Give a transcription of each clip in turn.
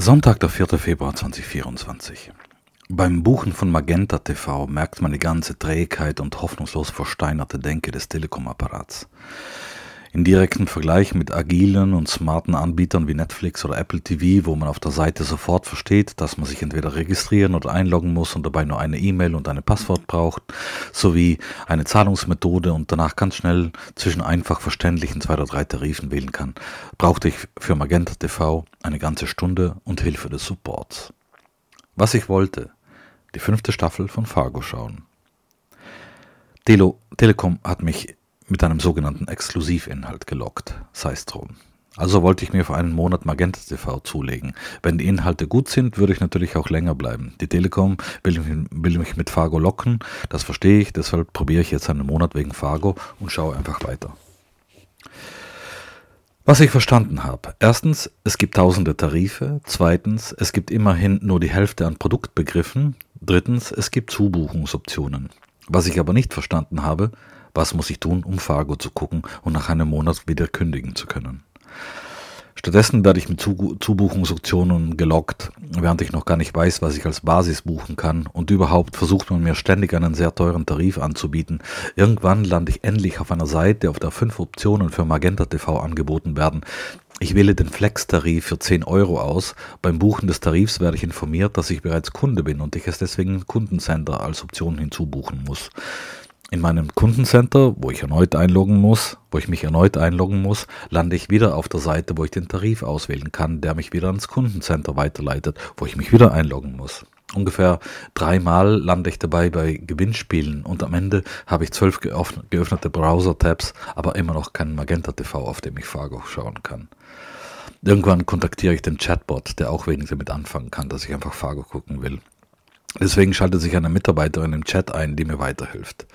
Sonntag, der 4. Februar 2024. Beim Buchen von Magenta TV merkt man die ganze Trägheit und hoffnungslos versteinerte Denke des Telekom-Apparats. In direkten Vergleich mit agilen und smarten Anbietern wie Netflix oder Apple TV, wo man auf der Seite sofort versteht, dass man sich entweder registrieren oder einloggen muss und dabei nur eine E-Mail und eine Passwort braucht, sowie eine Zahlungsmethode und danach ganz schnell zwischen einfach verständlichen zwei oder drei Tarifen wählen kann, brauchte ich für Magenta TV eine ganze Stunde und Hilfe des Supports. Was ich wollte, die fünfte Staffel von Fargo schauen. Telo, Telekom hat mich mit einem sogenannten Exklusivinhalt gelockt, sei es drum. Also wollte ich mir für einen Monat Magenta TV zulegen. Wenn die Inhalte gut sind, würde ich natürlich auch länger bleiben. Die Telekom will mich, will mich mit Fargo locken, das verstehe ich, deshalb probiere ich jetzt einen Monat wegen Fargo und schaue einfach weiter. Was ich verstanden habe. Erstens, es gibt tausende Tarife. Zweitens, es gibt immerhin nur die Hälfte an Produktbegriffen. Drittens, es gibt Zubuchungsoptionen. Was ich aber nicht verstanden habe, was muss ich tun, um Fargo zu gucken und nach einem Monat wieder kündigen zu können? Stattdessen werde ich mit Zubuchungsoptionen gelockt, während ich noch gar nicht weiß, was ich als Basis buchen kann. Und überhaupt versucht man mir ständig einen sehr teuren Tarif anzubieten. Irgendwann lande ich endlich auf einer Seite, auf der fünf Optionen für Magenta TV angeboten werden. Ich wähle den Flex-Tarif für 10 Euro aus. Beim Buchen des Tarifs werde ich informiert, dass ich bereits Kunde bin und ich es deswegen Kundencenter als Option hinzubuchen muss in meinem Kundencenter, wo ich erneut einloggen muss, wo ich mich erneut einloggen muss, lande ich wieder auf der Seite, wo ich den Tarif auswählen kann, der mich wieder ans Kundencenter weiterleitet, wo ich mich wieder einloggen muss. Ungefähr dreimal lande ich dabei bei Gewinnspielen und am Ende habe ich zwölf geöffnete Browser-Tabs, aber immer noch keinen Magenta TV, auf dem ich Fargo schauen kann. Irgendwann kontaktiere ich den Chatbot, der auch wenig damit anfangen kann, dass ich einfach Fargo gucken will. Deswegen schaltet sich eine Mitarbeiterin im Chat ein, die mir weiterhilft.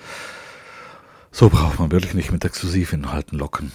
So braucht man wirklich nicht mit Exklusivinhalten locken.